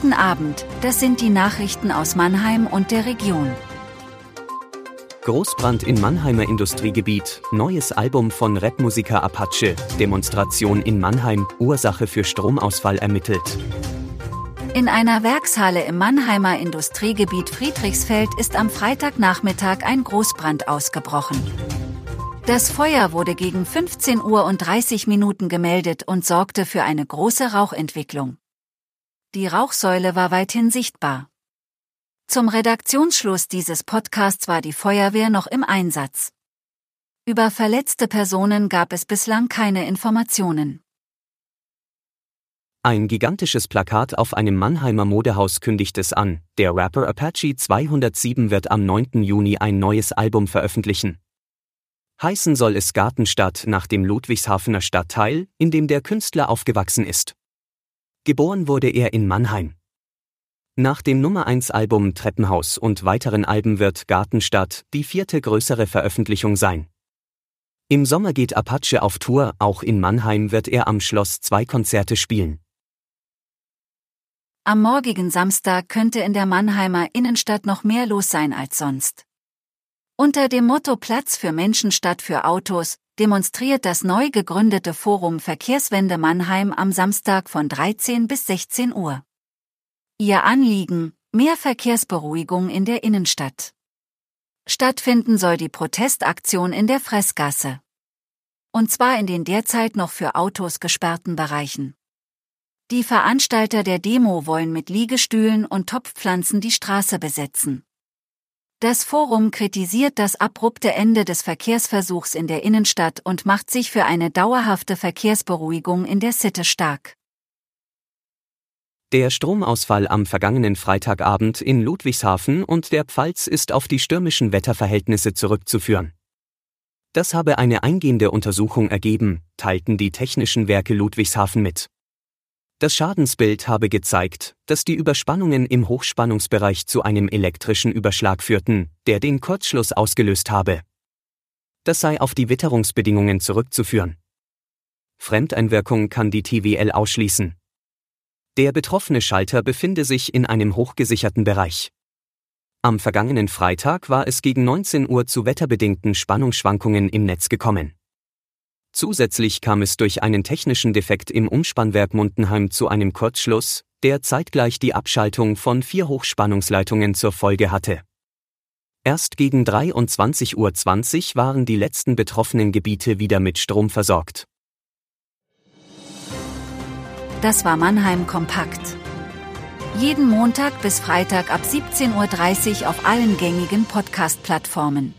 Guten Abend, das sind die Nachrichten aus Mannheim und der Region. Großbrand in Mannheimer Industriegebiet, neues Album von Rapmusiker Apache, Demonstration in Mannheim, Ursache für Stromausfall ermittelt. In einer Werkshalle im Mannheimer Industriegebiet Friedrichsfeld ist am Freitagnachmittag ein Großbrand ausgebrochen. Das Feuer wurde gegen 15 Uhr und 30 Minuten gemeldet und sorgte für eine große Rauchentwicklung. Die Rauchsäule war weithin sichtbar. Zum Redaktionsschluss dieses Podcasts war die Feuerwehr noch im Einsatz. Über verletzte Personen gab es bislang keine Informationen. Ein gigantisches Plakat auf einem Mannheimer Modehaus kündigt es an, der Rapper Apache 207 wird am 9. Juni ein neues Album veröffentlichen. Heißen soll es Gartenstadt nach dem Ludwigshafener Stadtteil, in dem der Künstler aufgewachsen ist. Geboren wurde er in Mannheim. Nach dem Nummer 1 Album Treppenhaus und weiteren Alben wird Gartenstadt die vierte größere Veröffentlichung sein. Im Sommer geht Apache auf Tour, auch in Mannheim wird er am Schloss zwei Konzerte spielen. Am morgigen Samstag könnte in der Mannheimer Innenstadt noch mehr los sein als sonst. Unter dem Motto Platz für Menschen statt für Autos demonstriert das neu gegründete Forum Verkehrswende Mannheim am Samstag von 13 bis 16 Uhr. Ihr Anliegen, mehr Verkehrsberuhigung in der Innenstadt. Stattfinden soll die Protestaktion in der Fressgasse. Und zwar in den derzeit noch für Autos gesperrten Bereichen. Die Veranstalter der Demo wollen mit Liegestühlen und Topfpflanzen die Straße besetzen. Das Forum kritisiert das abrupte Ende des Verkehrsversuchs in der Innenstadt und macht sich für eine dauerhafte Verkehrsberuhigung in der City stark. Der Stromausfall am vergangenen Freitagabend in Ludwigshafen und der Pfalz ist auf die stürmischen Wetterverhältnisse zurückzuführen. Das habe eine eingehende Untersuchung ergeben, teilten die Technischen Werke Ludwigshafen mit. Das Schadensbild habe gezeigt, dass die Überspannungen im Hochspannungsbereich zu einem elektrischen Überschlag führten, der den Kurzschluss ausgelöst habe. Das sei auf die Witterungsbedingungen zurückzuführen. Fremdeinwirkung kann die TWL ausschließen. Der betroffene Schalter befinde sich in einem hochgesicherten Bereich. Am vergangenen Freitag war es gegen 19 Uhr zu wetterbedingten Spannungsschwankungen im Netz gekommen. Zusätzlich kam es durch einen technischen Defekt im Umspannwerk Mundenheim zu einem Kurzschluss, der zeitgleich die Abschaltung von vier Hochspannungsleitungen zur Folge hatte. Erst gegen 23.20 Uhr waren die letzten betroffenen Gebiete wieder mit Strom versorgt. Das war Mannheim Kompakt. Jeden Montag bis Freitag ab 17.30 Uhr auf allen gängigen Podcast-Plattformen.